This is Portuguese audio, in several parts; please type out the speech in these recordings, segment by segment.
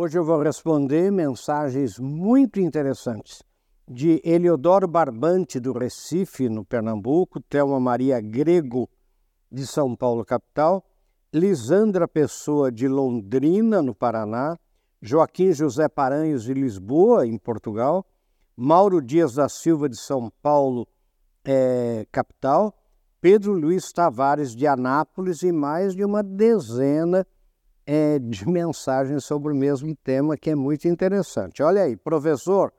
Hoje eu vou responder mensagens muito interessantes de Eliodoro Barbante, do Recife, no Pernambuco, Thelma Maria Grego, de São Paulo, capital, Lisandra Pessoa, de Londrina, no Paraná, Joaquim José Paranhos, de Lisboa, em Portugal, Mauro Dias da Silva, de São Paulo, é, capital, Pedro Luiz Tavares, de Anápolis, e mais de uma dezena é, de mensagens sobre o mesmo tema, que é muito interessante. Olha aí, professor,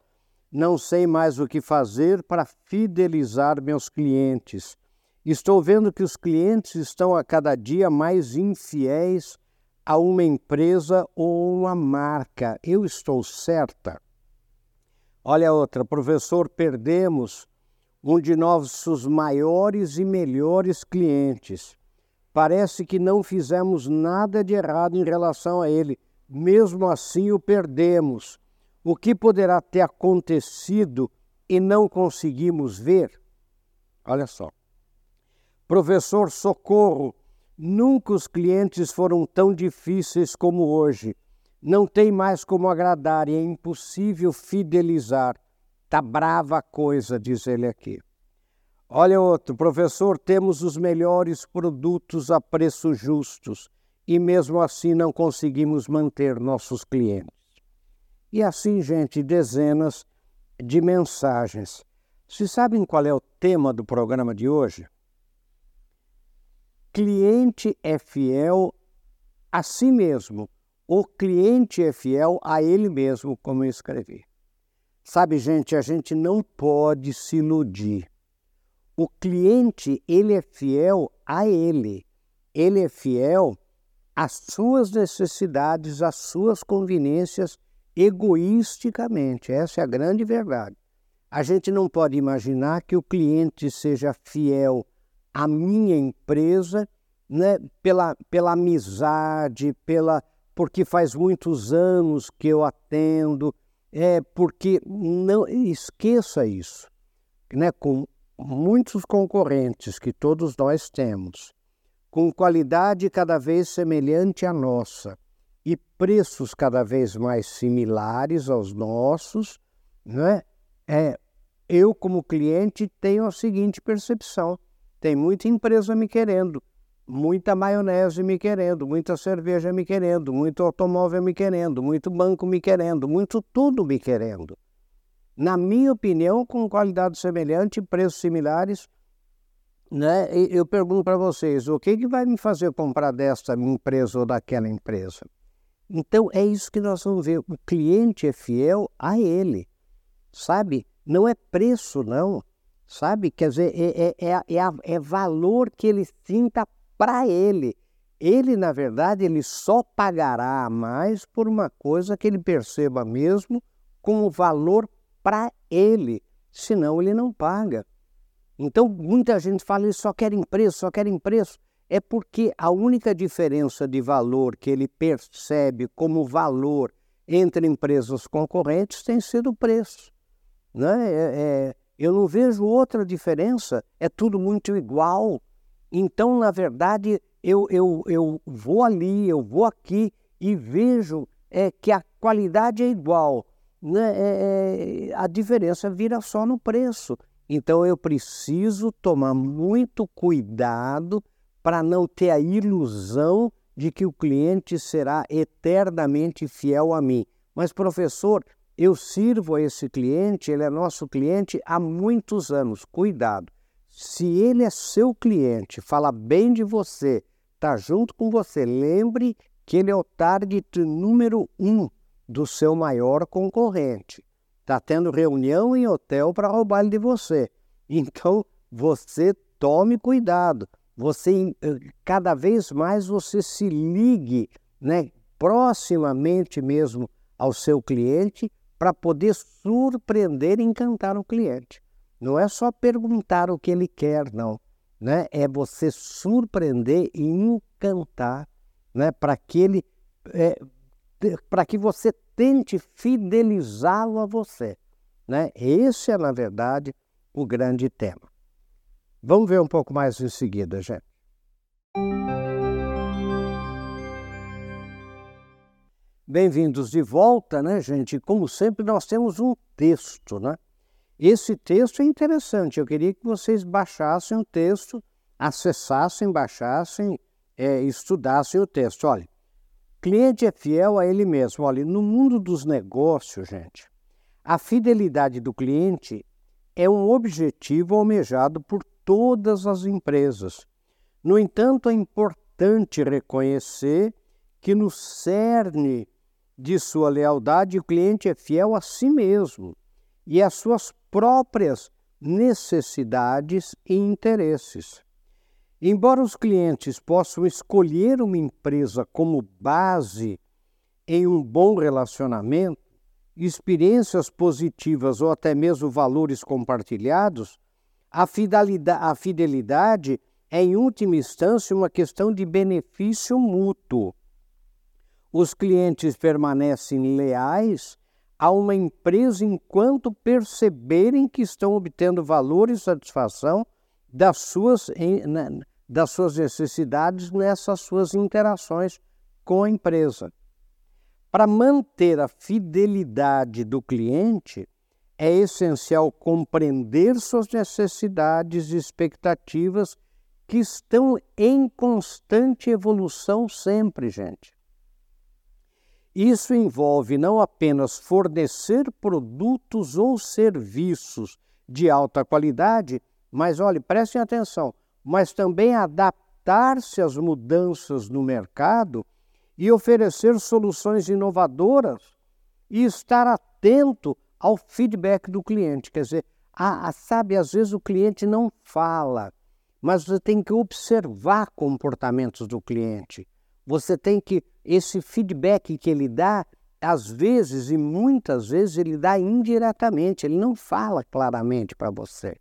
não sei mais o que fazer para fidelizar meus clientes. Estou vendo que os clientes estão a cada dia mais infiéis a uma empresa ou uma marca. Eu estou certa? Olha outra, professor, perdemos um de nossos maiores e melhores clientes Parece que não fizemos nada de errado em relação a ele. Mesmo assim, o perdemos. O que poderá ter acontecido e não conseguimos ver? Olha só. Professor Socorro, nunca os clientes foram tão difíceis como hoje. Não tem mais como agradar e é impossível fidelizar. Tá brava a coisa, diz ele aqui. Olha outro, professor, temos os melhores produtos a preços justos e mesmo assim não conseguimos manter nossos clientes. E assim, gente, dezenas de mensagens. Se sabem qual é o tema do programa de hoje? Cliente é fiel a si mesmo. O cliente é fiel a ele mesmo, como eu escrevi. Sabe, gente, a gente não pode se iludir o cliente, ele é fiel a ele. Ele é fiel às suas necessidades, às suas conveniências egoisticamente. Essa é a grande verdade. A gente não pode imaginar que o cliente seja fiel à minha empresa né, pela, pela amizade, pela porque faz muitos anos que eu atendo, é porque não esqueça isso, né? Com muitos concorrentes que todos nós temos, com qualidade cada vez semelhante à nossa e preços cada vez mais similares aos nossos, né? é, eu, como cliente, tenho a seguinte percepção: tem muita empresa me querendo, muita maionese me querendo, muita cerveja me querendo, muito automóvel me querendo, muito banco me querendo, muito tudo me querendo na minha opinião, com qualidade semelhante, preços similares. Né? Eu pergunto para vocês, o que, que vai me fazer comprar desta empresa ou daquela empresa? Então é isso que nós vamos ver. O cliente é fiel a ele, sabe? Não é preço, não, sabe? Quer dizer, é, é, é, é, é valor que ele sinta para ele. Ele, na verdade, ele só pagará mais por uma coisa que ele perceba mesmo como valor para ele, senão ele não paga. Então, muita gente fala, eles só querem preço, só querem preço. É porque a única diferença de valor que ele percebe como valor entre empresas concorrentes tem sido o preço. Né? É, é, eu não vejo outra diferença, é tudo muito igual. Então, na verdade, eu, eu, eu vou ali, eu vou aqui e vejo é, que a qualidade é igual, né, é, é, a diferença vira só no preço. Então eu preciso tomar muito cuidado para não ter a ilusão de que o cliente será eternamente fiel a mim. Mas, professor, eu sirvo a esse cliente, ele é nosso cliente há muitos anos. Cuidado. Se ele é seu cliente, fala bem de você, está junto com você, lembre que ele é o target número um do seu maior concorrente. Está tendo reunião em hotel para roubar ele de você. Então, você tome cuidado. Você eh, cada vez mais você se ligue, né, proximamente mesmo ao seu cliente para poder surpreender e encantar o cliente. Não é só perguntar o que ele quer, não. Né? É você surpreender e encantar né? para que ele é, para que você tente fidelizá-lo a você. Né? Esse é, na verdade, o grande tema. Vamos ver um pouco mais em seguida, gente. Bem-vindos de volta, né, gente? Como sempre, nós temos um texto, né? Esse texto é interessante. Eu queria que vocês baixassem o texto, acessassem, baixassem, é, estudassem o texto. Olha, cliente é fiel a ele mesmo. Olha, no mundo dos negócios, gente, a fidelidade do cliente é um objetivo almejado por todas as empresas. No entanto, é importante reconhecer que no cerne de sua lealdade, o cliente é fiel a si mesmo e às suas próprias necessidades e interesses. Embora os clientes possam escolher uma empresa como base em um bom relacionamento, experiências positivas ou até mesmo valores compartilhados, a fidelidade, a fidelidade é, em última instância, uma questão de benefício mútuo. Os clientes permanecem leais a uma empresa enquanto perceberem que estão obtendo valor e satisfação das suas, das suas necessidades nessas suas interações com a empresa. Para manter a fidelidade do cliente, é essencial compreender suas necessidades e expectativas que estão em constante evolução sempre, gente. Isso envolve não apenas fornecer produtos ou serviços de alta qualidade, mas olhe, prestem atenção, mas também adaptar-se às mudanças no mercado e oferecer soluções inovadoras e estar atento ao feedback do cliente. Quer dizer, a, a, sabe, às vezes o cliente não fala, mas você tem que observar comportamentos do cliente. Você tem que esse feedback que ele dá, às vezes e muitas vezes ele dá indiretamente, ele não fala claramente para você,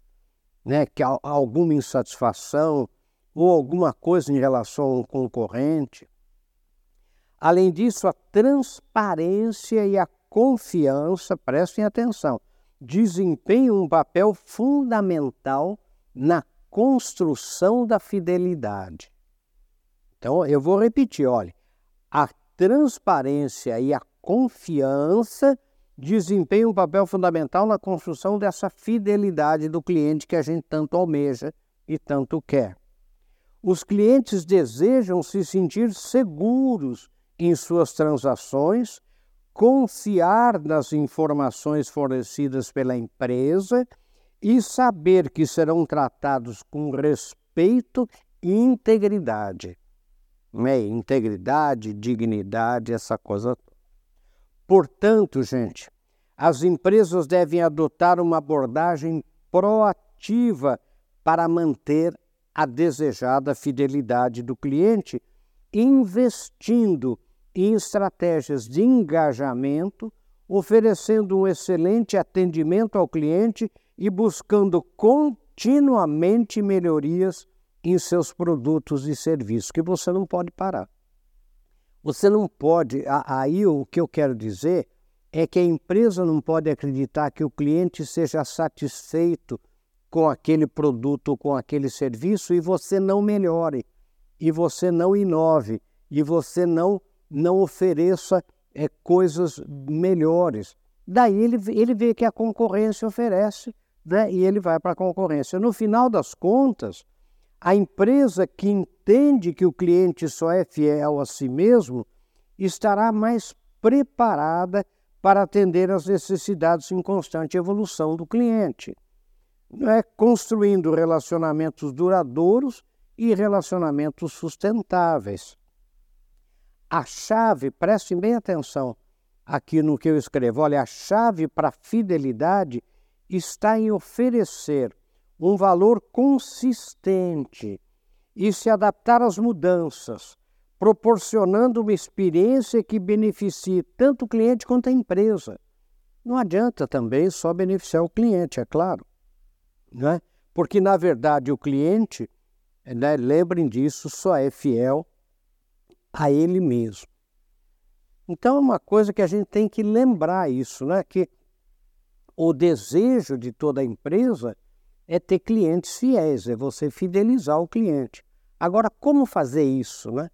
né, que há alguma insatisfação ou alguma coisa em relação a um concorrente. Além disso, a transparência e a confiança, prestem atenção, desempenham um papel fundamental na construção da fidelidade. Então, eu vou repetir, olha, a transparência e a confiança desempenham um papel fundamental na construção dessa fidelidade do cliente que a gente tanto almeja e tanto quer. Os clientes desejam se sentir seguros em suas transações, confiar nas informações fornecidas pela empresa e saber que serão tratados com respeito e integridade né? integridade, dignidade, essa coisa. Portanto, gente, as empresas devem adotar uma abordagem proativa para manter a desejada fidelidade do cliente, investindo em estratégias de engajamento, oferecendo um excelente atendimento ao cliente e buscando continuamente melhorias em seus produtos e serviços, que você não pode parar. Você não pode, aí o que eu quero dizer é que a empresa não pode acreditar que o cliente seja satisfeito com aquele produto, com aquele serviço e você não melhore, e você não inove, e você não, não ofereça é, coisas melhores. Daí ele, ele vê que a concorrência oferece né, e ele vai para a concorrência. No final das contas, a empresa que entende que o cliente só é fiel a si mesmo estará mais preparada para atender às necessidades em constante evolução do cliente. É construindo relacionamentos duradouros e relacionamentos sustentáveis. A chave, prestem bem atenção aqui no que eu escrevo, olha, a chave para a fidelidade está em oferecer um valor consistente e se adaptar às mudanças, proporcionando uma experiência que beneficie tanto o cliente quanto a empresa. Não adianta também só beneficiar o cliente, é claro, né? porque na verdade o cliente, né, lembrem disso, só é fiel a ele mesmo. Então é uma coisa que a gente tem que lembrar isso, né? que o desejo de toda empresa é ter clientes fiéis, é você fidelizar o cliente. Agora, como fazer isso? Né?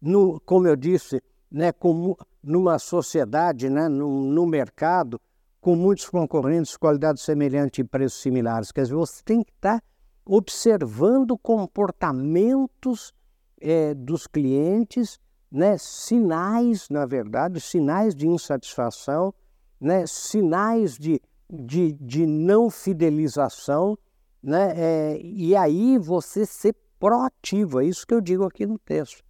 No, como eu disse, né, com, numa sociedade, né, no, no mercado, com muitos concorrentes, qualidade semelhante e preços similares. Quer dizer, você tem que estar observando comportamentos é, dos clientes, né, sinais, na verdade, sinais de insatisfação, né, sinais de, de, de não fidelização, né, é, e aí você ser proativo, é isso que eu digo aqui no texto.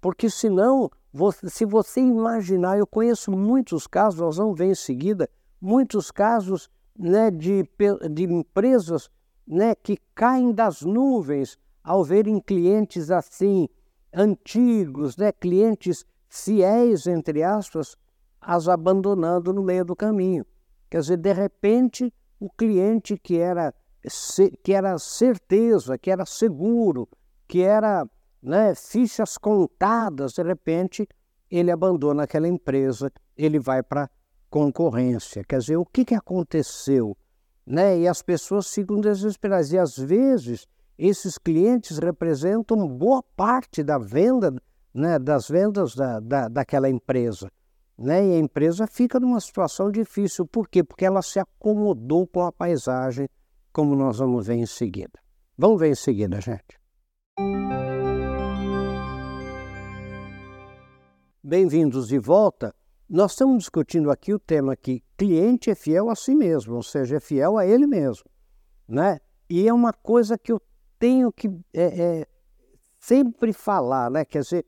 Porque senão, você, se você imaginar, eu conheço muitos casos, nós vamos ver em seguida, muitos casos né, de, de empresas né, que caem das nuvens ao verem clientes assim, antigos, né, clientes fiéis, entre aspas, as abandonando no meio do caminho. Quer dizer, de repente, o cliente que era, que era certeza, que era seguro, que era né, fichas contadas, de repente, ele abandona aquela empresa, ele vai para concorrência. Quer dizer, o que, que aconteceu? Né? E as pessoas ficam desesperadas. E às vezes esses clientes representam boa parte da venda, né, das vendas da, da, daquela empresa. Né? E a empresa fica numa situação difícil. Por quê? Porque ela se acomodou com a paisagem, como nós vamos ver em seguida. Vamos ver em seguida, gente. Bem-vindos de volta. Nós estamos discutindo aqui o tema que cliente é fiel a si mesmo, ou seja, é fiel a ele mesmo, né? E é uma coisa que eu tenho que é, é, sempre falar, né? Quer dizer,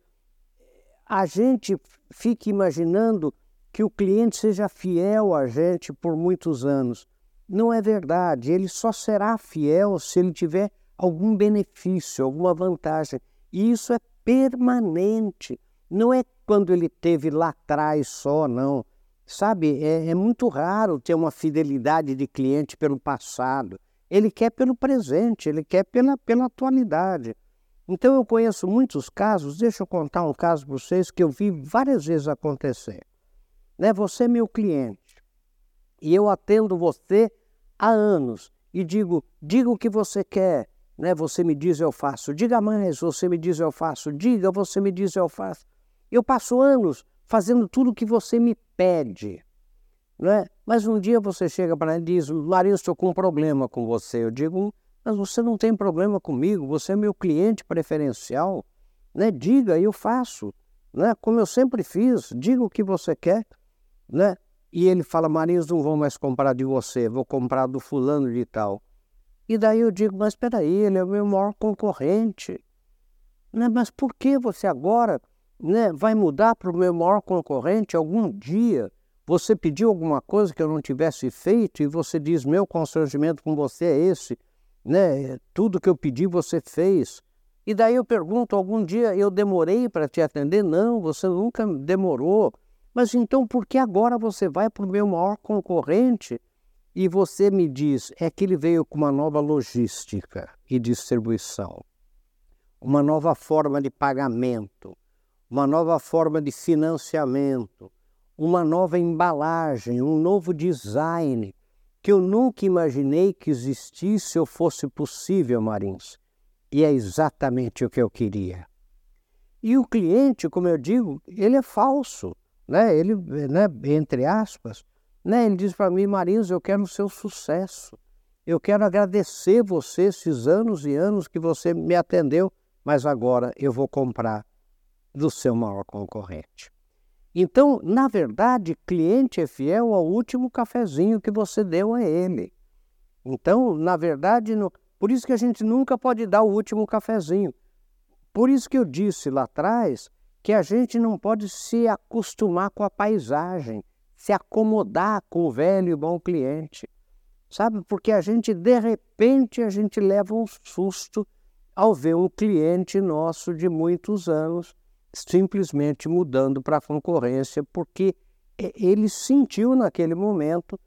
a gente fica imaginando que o cliente seja fiel a gente por muitos anos. Não é verdade. Ele só será fiel se ele tiver algum benefício, alguma vantagem. E isso é permanente. Não é quando ele teve lá atrás só, não. Sabe, é, é, muito raro ter uma fidelidade de cliente pelo passado. Ele quer pelo presente, ele quer pela, pela atualidade. Então eu conheço muitos casos, deixa eu contar um caso para vocês que eu vi várias vezes acontecer. Né? Você é meu cliente e eu atendo você há anos e digo, diga o que você quer, né? Você me diz eu faço, diga mais, você me diz eu faço, diga, você me diz eu faço. Eu passo anos fazendo tudo o que você me pede. Não é? Mas um dia você chega para mim e diz, Marinho, estou com um problema com você. Eu digo, mas você não tem problema comigo, você é meu cliente preferencial. Né? Diga, eu faço. Né? Como eu sempre fiz, diga o que você quer. Né? E ele fala, Marinho, não vou mais comprar de você, vou comprar do fulano de tal. E daí eu digo, mas espera aí, ele é o meu maior concorrente. Né? Mas por que você agora né, vai mudar para o meu maior concorrente algum dia. Você pediu alguma coisa que eu não tivesse feito e você diz: meu constrangimento com você é esse, né? Tudo que eu pedi você fez. E daí eu pergunto: algum dia eu demorei para te atender? Não, você nunca demorou. Mas então por que agora você vai para o meu maior concorrente? E você me diz: é que ele veio com uma nova logística e distribuição, uma nova forma de pagamento uma nova forma de financiamento, uma nova embalagem, um novo design que eu nunca imaginei que existisse ou fosse possível, Marins. E é exatamente o que eu queria. E o cliente, como eu digo, ele é falso, né? Ele, né, entre aspas, né? Ele diz para mim, Marins, eu quero o seu sucesso. Eu quero agradecer você esses anos e anos que você me atendeu, mas agora eu vou comprar do seu maior concorrente. Então, na verdade, cliente é fiel ao último cafezinho que você deu a ele. Então, na verdade, no... por isso que a gente nunca pode dar o último cafezinho. Por isso que eu disse lá atrás que a gente não pode se acostumar com a paisagem, se acomodar com o velho e bom cliente. Sabe? Porque a gente, de repente, a gente leva um susto ao ver um cliente nosso de muitos anos simplesmente mudando para a concorrência, porque ele sentiu naquele momento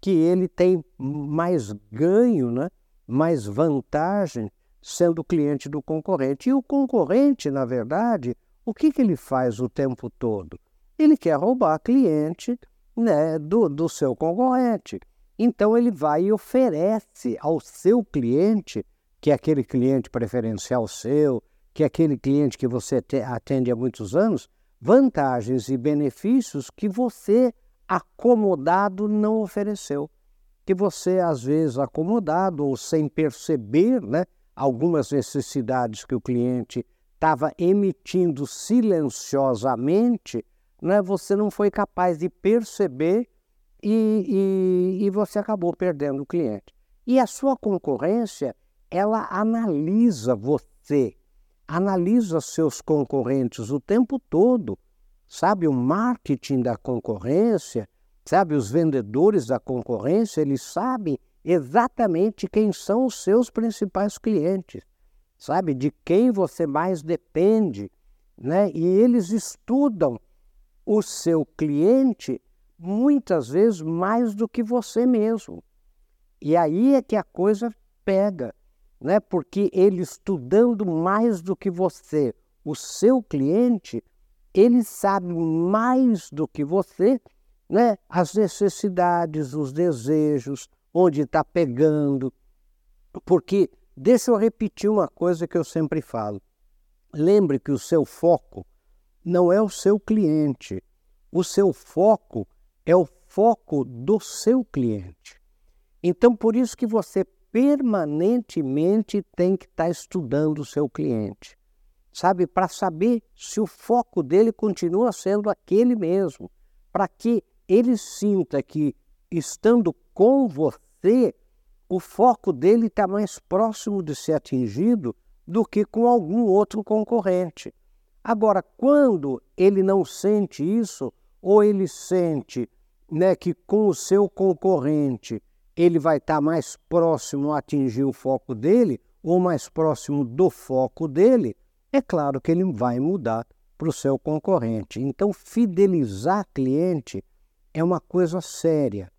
que ele tem mais ganho, né? mais vantagem sendo cliente do concorrente. E o concorrente, na verdade, o que, que ele faz o tempo todo? Ele quer roubar cliente né, do, do seu concorrente. Então ele vai e oferece ao seu cliente, que é aquele cliente preferencial seu, que é aquele cliente que você atende há muitos anos, vantagens e benefícios que você, acomodado, não ofereceu. Que você, às vezes, acomodado ou sem perceber né, algumas necessidades que o cliente estava emitindo silenciosamente, né, você não foi capaz de perceber e, e, e você acabou perdendo o cliente. E a sua concorrência, ela analisa você, analisa seus concorrentes o tempo todo, sabe? O marketing da concorrência, sabe? Os vendedores da concorrência, eles sabem exatamente quem são os seus principais clientes, sabe? De quem você mais depende, né? E eles estudam o seu cliente muitas vezes mais do que você mesmo. E aí é que a coisa pega, né? Porque ele estudando mais do que você, o seu cliente, ele sabe mais do que você, né? As necessidades, os desejos, onde está pegando. Porque, deixa eu repetir uma coisa que eu sempre falo. Lembre que o seu foco não é o seu cliente. O seu foco é o foco do seu cliente. Então, por isso que você permanentemente tem que estar tá estudando o seu cliente, sabe? Para saber se o foco dele continua sendo aquele mesmo, para que ele sinta que, estando com você, o foco dele está mais próximo de ser atingido do que com algum outro concorrente. Agora, quando ele não sente isso, ou ele sente né, que com o seu concorrente ele vai estar tá mais próximo a atingir o foco dele, ou mais próximo do foco dele, é claro que ele vai mudar para o seu concorrente. Então, fidelizar cliente é uma coisa séria.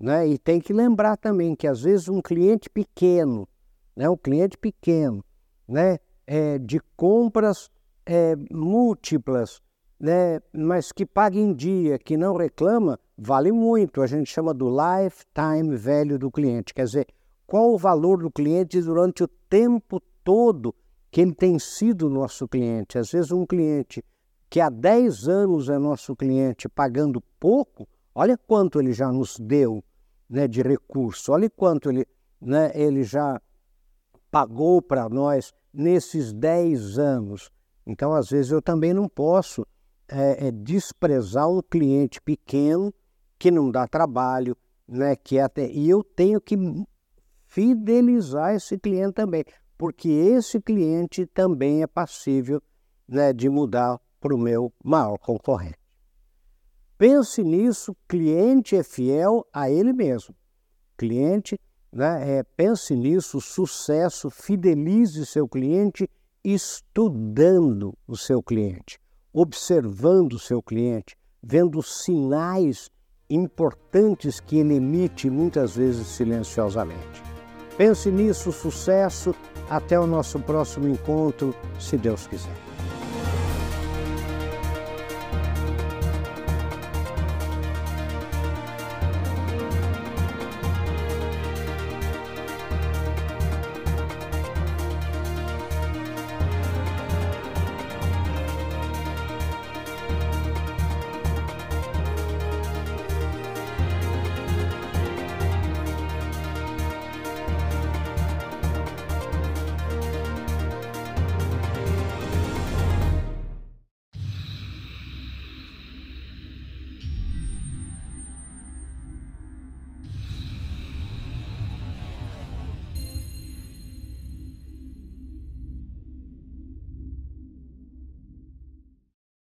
Né? E tem que lembrar também que às vezes um cliente pequeno, né? um cliente pequeno, né? É, de compras é, múltiplas, né? mas que paga em dia, que não reclama, vale muito. A gente chama do lifetime value do cliente. Quer dizer, qual o valor do cliente durante o tempo todo que ele tem sido nosso cliente. Às vezes um cliente que há 10 anos é nosso cliente pagando pouco, olha quanto ele já nos deu né, de recurso, olha quanto ele, né, ele já pagou para nós nesses 10 anos. Então, às vezes, eu também não posso é, é, desprezar um cliente pequeno que não dá trabalho, né, que é até, e eu tenho que fidelizar esse cliente também, porque esse cliente também é passível né, de mudar para o meu maior concorrente. Pense nisso, cliente é fiel a ele mesmo. Cliente, né, é, pense nisso, sucesso, fidelize seu cliente estudando o seu cliente, observando o seu cliente, vendo sinais importantes que ele emite muitas vezes silenciosamente. Pense nisso, sucesso. Até o nosso próximo encontro, se Deus quiser.